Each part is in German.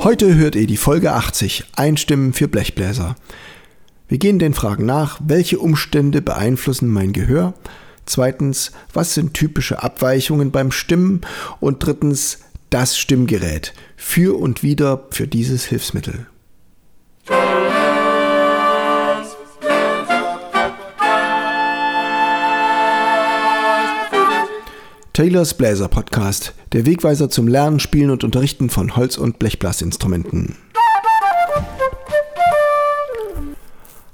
Heute hört ihr die Folge 80, Einstimmen für Blechbläser. Wir gehen den Fragen nach, welche Umstände beeinflussen mein Gehör? Zweitens, was sind typische Abweichungen beim Stimmen? Und drittens, das Stimmgerät. Für und wieder für dieses Hilfsmittel. Taylors Bläser Podcast, der Wegweiser zum Lernen, Spielen und Unterrichten von Holz- und Blechblasinstrumenten.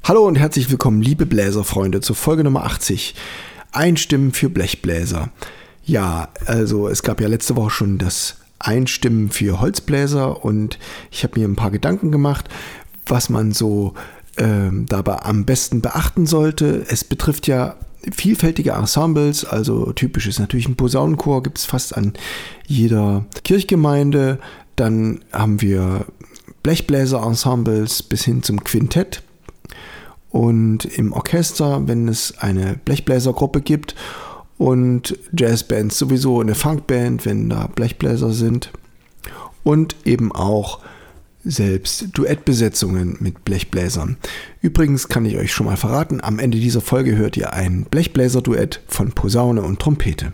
Hallo und herzlich willkommen, liebe Bläserfreunde, zur Folge Nummer 80. Einstimmen für Blechbläser. Ja, also es gab ja letzte Woche schon das Einstimmen für Holzbläser und ich habe mir ein paar Gedanken gemacht, was man so äh, dabei am besten beachten sollte. Es betrifft ja vielfältige Ensembles, also typisch ist natürlich ein Posaunenchor, gibt es fast an jeder Kirchgemeinde. Dann haben wir Blechbläser-Ensembles bis hin zum Quintett. Und im Orchester, wenn es eine Blechbläsergruppe gibt und Jazzbands sowieso eine Funkband, wenn da Blechbläser sind. Und eben auch selbst Duettbesetzungen mit Blechbläsern. Übrigens kann ich euch schon mal verraten, am Ende dieser Folge hört ihr ein Blechbläser-Duett von Posaune und Trompete.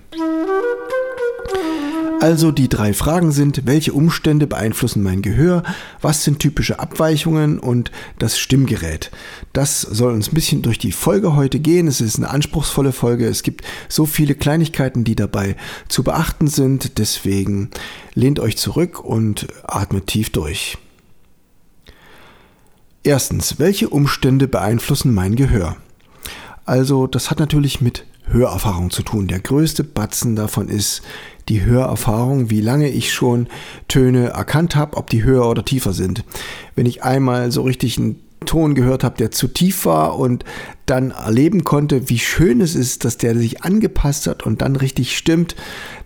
Also die drei Fragen sind, welche Umstände beeinflussen mein Gehör, was sind typische Abweichungen und das Stimmgerät. Das soll uns ein bisschen durch die Folge heute gehen. Es ist eine anspruchsvolle Folge. Es gibt so viele Kleinigkeiten, die dabei zu beachten sind. Deswegen lehnt euch zurück und atmet tief durch. Erstens, welche Umstände beeinflussen mein Gehör? Also, das hat natürlich mit Hörerfahrung zu tun. Der größte Batzen davon ist die Hörerfahrung, wie lange ich schon Töne erkannt habe, ob die höher oder tiefer sind. Wenn ich einmal so richtig einen Ton gehört habe, der zu tief war und dann erleben konnte, wie schön es ist, dass der sich angepasst hat und dann richtig stimmt,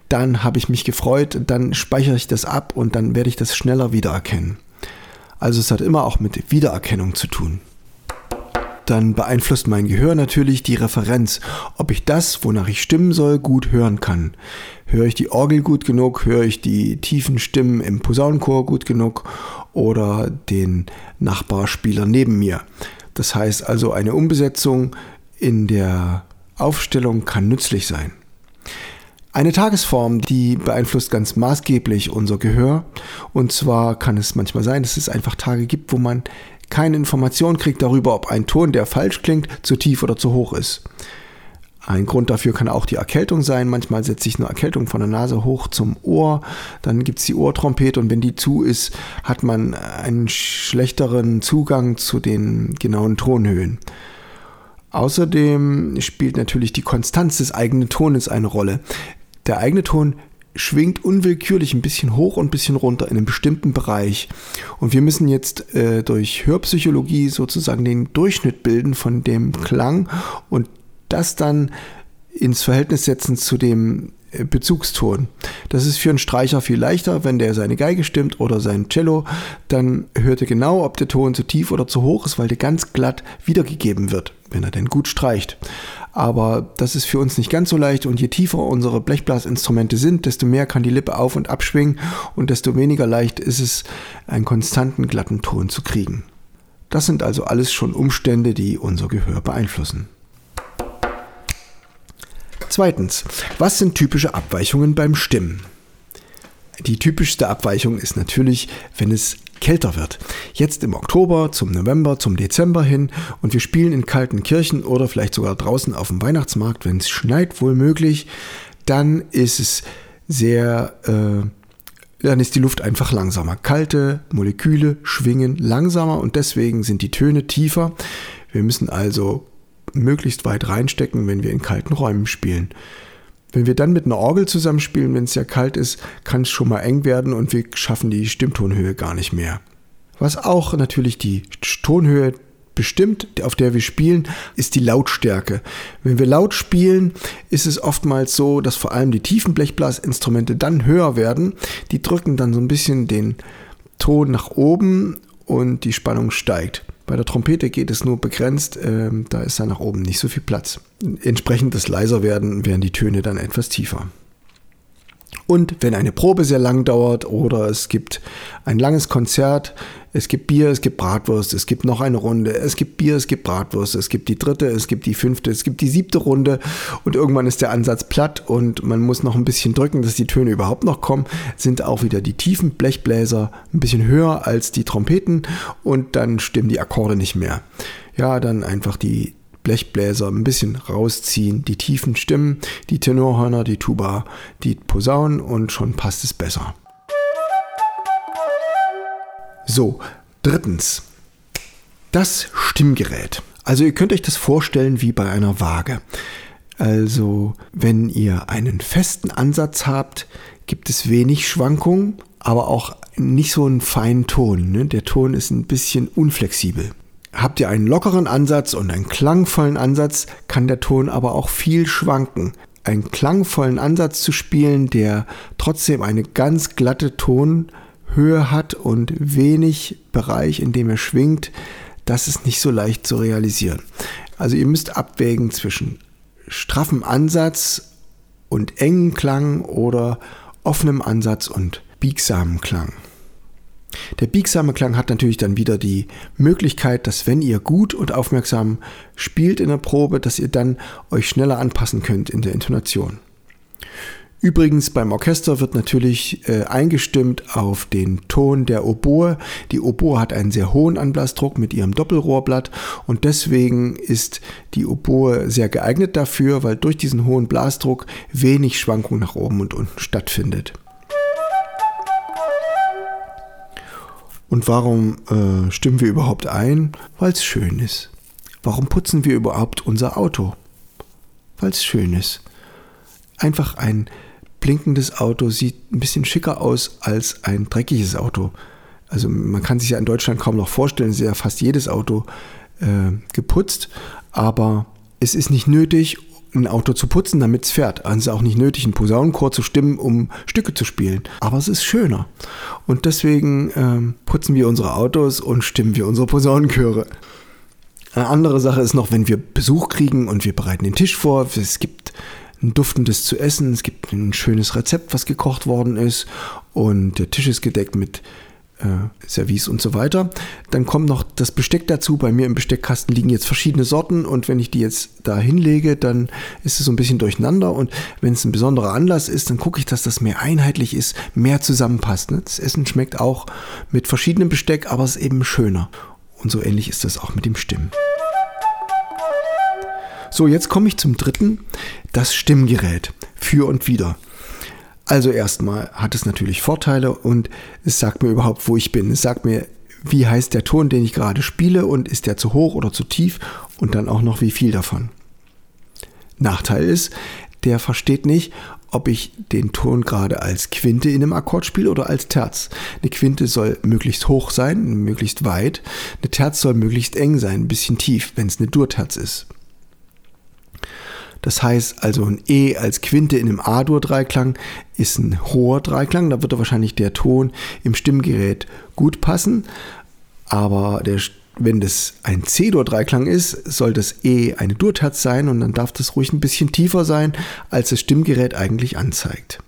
dann habe ich mich gefreut, dann speichere ich das ab und dann werde ich das schneller wiedererkennen. Also es hat immer auch mit Wiedererkennung zu tun dann beeinflusst mein Gehör natürlich die Referenz, ob ich das, wonach ich stimmen soll, gut hören kann. Höre ich die Orgel gut genug, höre ich die tiefen Stimmen im Posaunenchor gut genug oder den Nachbarspieler neben mir. Das heißt also, eine Umbesetzung in der Aufstellung kann nützlich sein. Eine Tagesform, die beeinflusst ganz maßgeblich unser Gehör. Und zwar kann es manchmal sein, dass es einfach Tage gibt, wo man keine Information kriegt darüber, ob ein Ton, der falsch klingt, zu tief oder zu hoch ist. Ein Grund dafür kann auch die Erkältung sein. Manchmal setzt sich eine Erkältung von der Nase hoch zum Ohr. Dann gibt es die Ohrtrompete und wenn die zu ist, hat man einen schlechteren Zugang zu den genauen Tonhöhen. Außerdem spielt natürlich die Konstanz des eigenen Tones eine Rolle. Der eigene Ton schwingt unwillkürlich ein bisschen hoch und ein bisschen runter in einem bestimmten Bereich. Und wir müssen jetzt äh, durch Hörpsychologie sozusagen den Durchschnitt bilden von dem Klang und das dann ins Verhältnis setzen zu dem äh, Bezugston. Das ist für einen Streicher viel leichter, wenn der seine Geige stimmt oder sein Cello, dann hört er genau, ob der Ton zu tief oder zu hoch ist, weil der ganz glatt wiedergegeben wird, wenn er denn gut streicht. Aber das ist für uns nicht ganz so leicht und je tiefer unsere Blechblasinstrumente sind, desto mehr kann die Lippe auf und abschwingen und desto weniger leicht ist es, einen konstanten glatten Ton zu kriegen. Das sind also alles schon Umstände, die unser Gehör beeinflussen. Zweitens, was sind typische Abweichungen beim Stimmen? Die typischste Abweichung ist natürlich, wenn es kälter wird. Jetzt im Oktober, zum November, zum Dezember hin und wir spielen in kalten Kirchen oder vielleicht sogar draußen auf dem Weihnachtsmarkt, wenn es schneit, wohl möglich, dann ist es sehr, äh, dann ist die Luft einfach langsamer. Kalte Moleküle schwingen langsamer und deswegen sind die Töne tiefer. Wir müssen also möglichst weit reinstecken, wenn wir in kalten Räumen spielen. Wenn wir dann mit einer Orgel zusammenspielen, wenn es sehr kalt ist, kann es schon mal eng werden und wir schaffen die Stimmtonhöhe gar nicht mehr. Was auch natürlich die Tonhöhe bestimmt, auf der wir spielen, ist die Lautstärke. Wenn wir laut spielen, ist es oftmals so, dass vor allem die tiefen Blechblasinstrumente dann höher werden. Die drücken dann so ein bisschen den Ton nach oben und die Spannung steigt. Bei der Trompete geht es nur begrenzt, äh, da ist da nach oben nicht so viel Platz. Entsprechend das leiser werden, werden die Töne dann etwas tiefer. Und wenn eine Probe sehr lang dauert oder es gibt ein langes Konzert, es gibt Bier, es gibt Bratwurst, es gibt noch eine Runde, es gibt Bier, es gibt Bratwurst, es gibt die dritte, es gibt die fünfte, es gibt die siebte Runde und irgendwann ist der Ansatz platt und man muss noch ein bisschen drücken, dass die Töne überhaupt noch kommen, sind auch wieder die tiefen Blechbläser ein bisschen höher als die Trompeten und dann stimmen die Akkorde nicht mehr. Ja, dann einfach die Blechbläser ein bisschen rausziehen, die tiefen Stimmen, die Tenorhörner, die Tuba, die Posaunen und schon passt es besser. So, drittens. Das Stimmgerät. Also ihr könnt euch das vorstellen wie bei einer Waage. Also wenn ihr einen festen Ansatz habt, gibt es wenig Schwankungen, aber auch nicht so einen feinen Ton. Ne? Der Ton ist ein bisschen unflexibel. Habt ihr einen lockeren Ansatz und einen klangvollen Ansatz, kann der Ton aber auch viel schwanken. Einen klangvollen Ansatz zu spielen, der trotzdem eine ganz glatte Tonhöhe hat und wenig Bereich, in dem er schwingt, das ist nicht so leicht zu realisieren. Also ihr müsst abwägen zwischen straffem Ansatz und engen Klang oder offenem Ansatz und biegsamem Klang. Der biegsame Klang hat natürlich dann wieder die Möglichkeit, dass wenn ihr gut und aufmerksam spielt in der Probe, dass ihr dann euch schneller anpassen könnt in der Intonation. Übrigens beim Orchester wird natürlich äh, eingestimmt auf den Ton der Oboe. Die Oboe hat einen sehr hohen Anblasdruck mit ihrem Doppelrohrblatt und deswegen ist die Oboe sehr geeignet dafür, weil durch diesen hohen Blasdruck wenig Schwankung nach oben und unten stattfindet. Und warum äh, stimmen wir überhaupt ein? Weil es schön ist. Warum putzen wir überhaupt unser Auto? Weil es schön ist. Einfach ein blinkendes Auto sieht ein bisschen schicker aus als ein dreckiges Auto. Also man kann sich ja in Deutschland kaum noch vorstellen, es ist ja fast jedes Auto äh, geputzt, aber es ist nicht nötig ein Auto zu putzen, damit es fährt. Also es ist auch nicht nötig, einen Posaunenchor zu stimmen, um Stücke zu spielen. Aber es ist schöner. Und deswegen ähm, putzen wir unsere Autos und stimmen wir unsere Posaunenchöre. Eine andere Sache ist noch, wenn wir Besuch kriegen und wir bereiten den Tisch vor. Es gibt ein duftendes zu essen, es gibt ein schönes Rezept, was gekocht worden ist und der Tisch ist gedeckt mit äh, Service und so weiter. Dann kommt noch das Besteck dazu. Bei mir im Besteckkasten liegen jetzt verschiedene Sorten und wenn ich die jetzt da hinlege, dann ist es so ein bisschen durcheinander und wenn es ein besonderer Anlass ist, dann gucke ich, dass das mehr einheitlich ist, mehr zusammenpasst. Ne? Das Essen schmeckt auch mit verschiedenem Besteck, aber es ist eben schöner. Und so ähnlich ist das auch mit dem Stimmen. So, jetzt komme ich zum dritten, das Stimmgerät. Für und wieder. Also erstmal hat es natürlich Vorteile und es sagt mir überhaupt, wo ich bin. Es sagt mir, wie heißt der Ton, den ich gerade spiele und ist der zu hoch oder zu tief und dann auch noch wie viel davon. Nachteil ist, der versteht nicht, ob ich den Ton gerade als Quinte in einem Akkord spiele oder als Terz. Eine Quinte soll möglichst hoch sein, möglichst weit. Eine Terz soll möglichst eng sein, ein bisschen tief, wenn es eine Durterz ist. Das heißt also ein E als Quinte in einem A-Dur-Dreiklang ist ein hoher Dreiklang. Da würde wahrscheinlich der Ton im Stimmgerät gut passen. Aber der, wenn das ein C-Dur-Dreiklang ist, soll das E eine Durterz sein und dann darf das ruhig ein bisschen tiefer sein, als das Stimmgerät eigentlich anzeigt.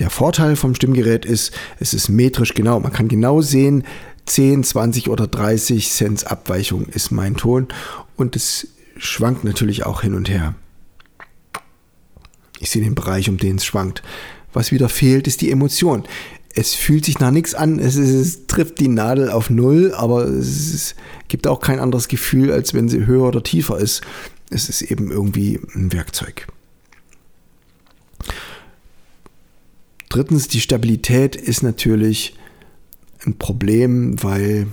Der Vorteil vom Stimmgerät ist, es ist metrisch genau. Man kann genau sehen, 10, 20 oder 30 Cent Abweichung ist mein Ton und es schwankt natürlich auch hin und her. Ich sehe den Bereich, um den es schwankt. Was wieder fehlt, ist die Emotion. Es fühlt sich nach nichts an, es, ist, es trifft die Nadel auf Null, aber es ist, gibt auch kein anderes Gefühl, als wenn sie höher oder tiefer ist. Es ist eben irgendwie ein Werkzeug. Drittens, die Stabilität ist natürlich ein Problem, weil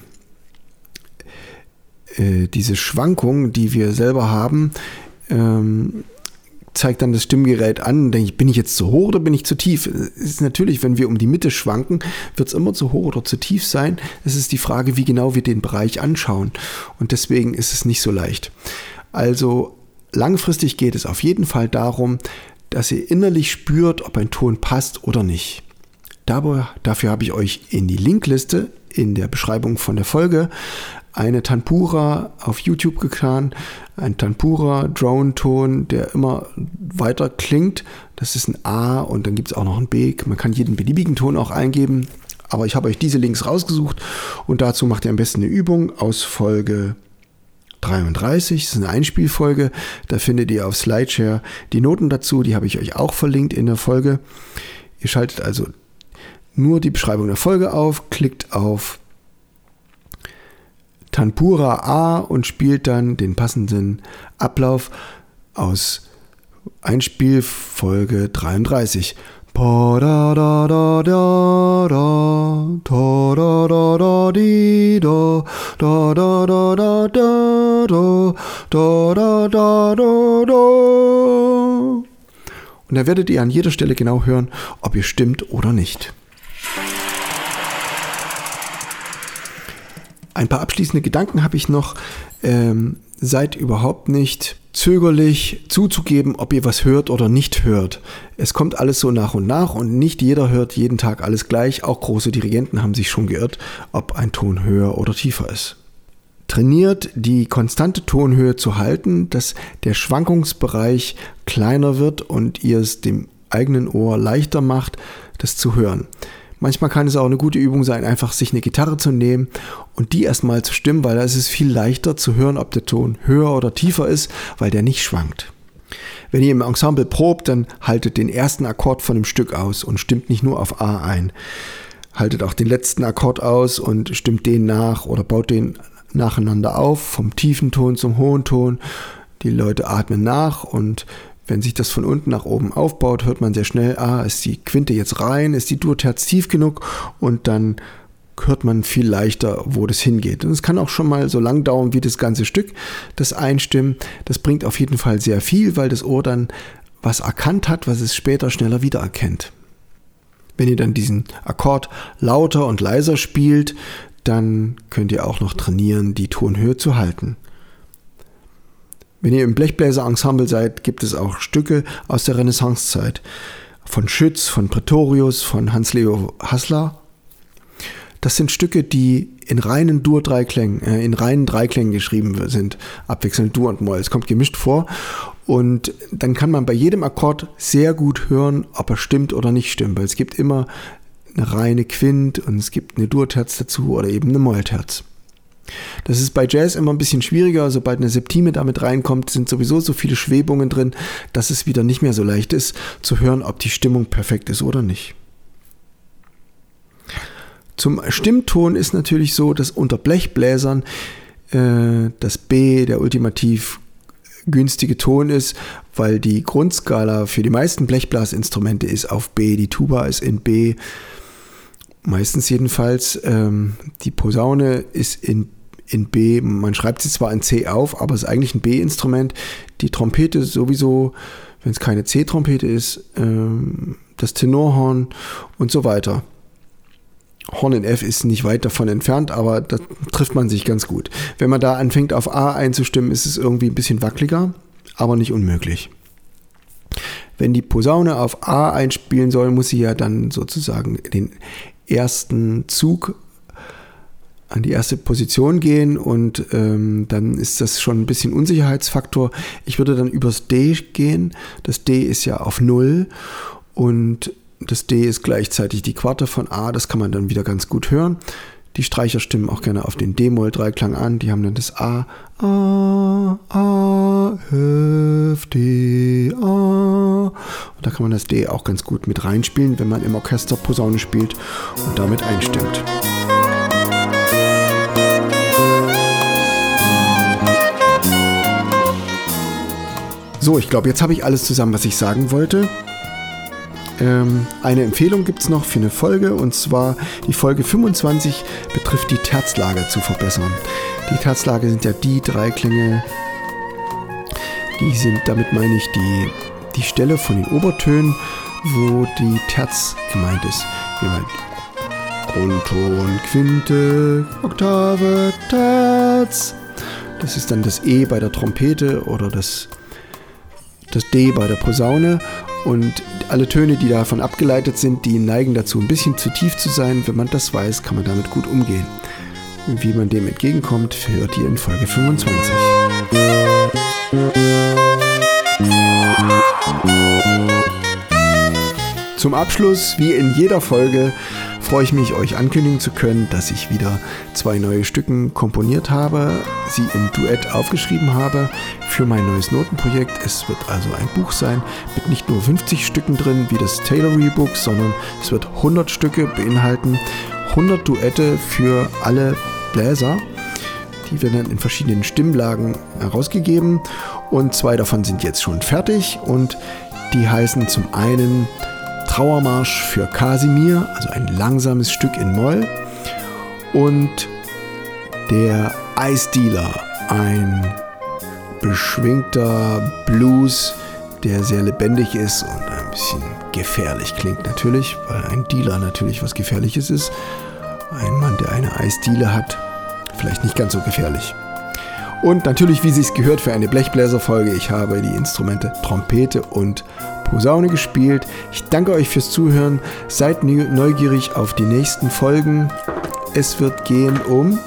äh, diese Schwankung, die wir selber haben, ähm, zeigt dann das Stimmgerät an, denke ich, bin ich jetzt zu hoch oder bin ich zu tief? Es ist natürlich, wenn wir um die Mitte schwanken, wird es immer zu hoch oder zu tief sein. Es ist die Frage, wie genau wir den Bereich anschauen. Und deswegen ist es nicht so leicht. Also langfristig geht es auf jeden Fall darum, dass ihr innerlich spürt, ob ein Ton passt oder nicht. Dabei, dafür habe ich euch in die Linkliste in der Beschreibung von der Folge eine Tanpura auf YouTube getan, ein Tanpura Drone-Ton, der immer weiter klingt. Das ist ein A und dann gibt es auch noch ein B. Man kann jeden beliebigen Ton auch eingeben. Aber ich habe euch diese Links rausgesucht und dazu macht ihr am besten eine Übung aus Folge 33. Das ist eine Einspielfolge. Da findet ihr auf Slideshare die Noten dazu. Die habe ich euch auch verlinkt in der Folge. Ihr schaltet also nur die Beschreibung der Folge auf, klickt auf Tanpura A und spielt dann den passenden Ablauf aus Einspielfolge 33. Und da werdet ihr an jeder Stelle genau hören, ob ihr stimmt oder nicht. Ein paar abschließende Gedanken habe ich noch. Ähm, seid überhaupt nicht zögerlich zuzugeben, ob ihr was hört oder nicht hört. Es kommt alles so nach und nach und nicht jeder hört jeden Tag alles gleich. Auch große Dirigenten haben sich schon geirrt, ob ein Ton höher oder tiefer ist. Trainiert die konstante Tonhöhe zu halten, dass der Schwankungsbereich kleiner wird und ihr es dem eigenen Ohr leichter macht, das zu hören. Manchmal kann es auch eine gute Übung sein, einfach sich eine Gitarre zu nehmen und die erstmal zu stimmen, weil da ist es viel leichter zu hören, ob der Ton höher oder tiefer ist, weil der nicht schwankt. Wenn ihr im Ensemble probt, dann haltet den ersten Akkord von dem Stück aus und stimmt nicht nur auf A ein. Haltet auch den letzten Akkord aus und stimmt den nach oder baut den nacheinander auf, vom tiefen Ton zum hohen Ton. Die Leute atmen nach und wenn sich das von unten nach oben aufbaut, hört man sehr schnell, ah, ist die Quinte jetzt rein, ist die Durterz tief genug und dann hört man viel leichter, wo das hingeht. Und es kann auch schon mal so lang dauern wie das ganze Stück, das Einstimmen. Das bringt auf jeden Fall sehr viel, weil das Ohr dann was erkannt hat, was es später schneller wiedererkennt. Wenn ihr dann diesen Akkord lauter und leiser spielt, dann könnt ihr auch noch trainieren, die Tonhöhe zu halten. Wenn ihr im Blechbläser-Ensemble seid, gibt es auch Stücke aus der Renaissancezeit. Von Schütz, von Pretorius, von Hans-Leo Hassler. Das sind Stücke, die in reinen Dur-Dreiklängen, äh, in reinen Dreiklängen geschrieben sind. Abwechselnd Dur und Moll. Es kommt gemischt vor. Und dann kann man bei jedem Akkord sehr gut hören, ob er stimmt oder nicht stimmt. Weil es gibt immer eine reine Quint und es gibt eine Dur-Terz dazu oder eben eine Mollterz. Das ist bei Jazz immer ein bisschen schwieriger. Sobald eine Septime damit reinkommt, sind sowieso so viele Schwebungen drin, dass es wieder nicht mehr so leicht ist zu hören, ob die Stimmung perfekt ist oder nicht. Zum Stimmton ist natürlich so, dass unter Blechbläsern äh, das B der ultimativ günstige Ton ist, weil die Grundskala für die meisten Blechblasinstrumente ist auf B, die Tuba ist in B, meistens jedenfalls. Ähm, die Posaune ist in in B, man schreibt sie zwar in C auf, aber es ist eigentlich ein B-Instrument. Die Trompete sowieso, wenn es keine C-Trompete ist, ähm, das Tenorhorn und so weiter. Horn in F ist nicht weit davon entfernt, aber da trifft man sich ganz gut. Wenn man da anfängt auf A einzustimmen, ist es irgendwie ein bisschen wackeliger, aber nicht unmöglich. Wenn die Posaune auf A einspielen soll, muss sie ja dann sozusagen den ersten Zug an die erste Position gehen und ähm, dann ist das schon ein bisschen Unsicherheitsfaktor. Ich würde dann übers D gehen. Das D ist ja auf Null und das D ist gleichzeitig die Quarte von A. Das kann man dann wieder ganz gut hören. Die Streicher stimmen auch gerne auf den D-Moll-Dreiklang an. Die haben dann das A, A, A, F, D, A. Und da kann man das D auch ganz gut mit reinspielen, wenn man im Orchester Posaune spielt und damit einstimmt. So, ich glaube, jetzt habe ich alles zusammen, was ich sagen wollte. Ähm, eine Empfehlung gibt es noch für eine Folge und zwar die Folge 25 betrifft die Terzlage zu verbessern. Die Terzlage sind ja die drei Klänge, die sind, damit meine ich die, die Stelle von den Obertönen, wo die Terz gemeint ist. Wie man Grundton, Quinte, Oktave, Terz. Das ist dann das E bei der Trompete oder das das D bei der Posaune Und alle Töne, die davon abgeleitet sind, die neigen dazu, ein bisschen zu tief zu sein. Wenn man das weiß, kann man damit gut umgehen. Wie man dem entgegenkommt, hört ihr in Folge 25. Zum Abschluss, wie in jeder Folge, freue ich mich, euch ankündigen zu können, dass ich wieder zwei neue Stücken komponiert habe, sie im Duett aufgeschrieben habe für mein neues Notenprojekt. Es wird also ein Buch sein mit nicht nur 50 Stücken drin wie das Tailory Book, sondern es wird 100 Stücke beinhalten, 100 Duette für alle Bläser. Die werden dann in verschiedenen Stimmlagen herausgegeben und zwei davon sind jetzt schon fertig und die heißen zum einen Trauermarsch für Kasimir, also ein langsames Stück in Moll und der Eisdealer, ein beschwingter Blues, der sehr lebendig ist und ein bisschen gefährlich klingt natürlich, weil ein Dealer natürlich was Gefährliches ist. Ein Mann, der eine Eisdiele hat, vielleicht nicht ganz so gefährlich. Und natürlich, wie sich's gehört für eine Blechbläserfolge, ich habe die Instrumente Trompete und Posaune gespielt. Ich danke euch fürs Zuhören. Seid neugierig auf die nächsten Folgen. Es wird gehen um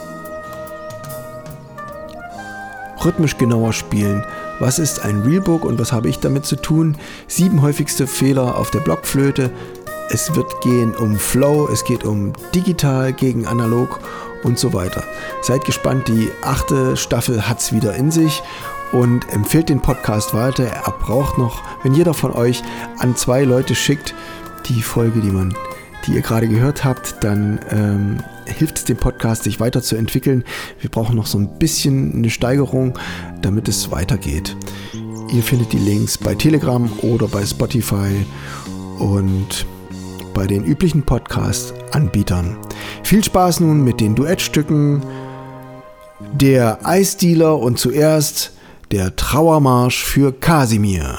rhythmisch genauer spielen. Was ist ein Realbook und was habe ich damit zu tun? Sieben häufigste Fehler auf der Blockflöte. Es wird gehen um Flow, es geht um digital gegen analog und so weiter. Seid gespannt, die achte Staffel hat es wieder in sich und empfiehlt den Podcast weiter. Er braucht noch, wenn jeder von euch an zwei Leute schickt, die Folge, die man, die ihr gerade gehört habt, dann ähm, hilft es dem Podcast, sich weiterzuentwickeln. Wir brauchen noch so ein bisschen eine Steigerung, damit es weitergeht. Ihr findet die Links bei Telegram oder bei Spotify und bei den üblichen Podcast-Anbietern. Viel Spaß nun mit den Duettstücken Der Eisdealer und zuerst der Trauermarsch für Kasimir.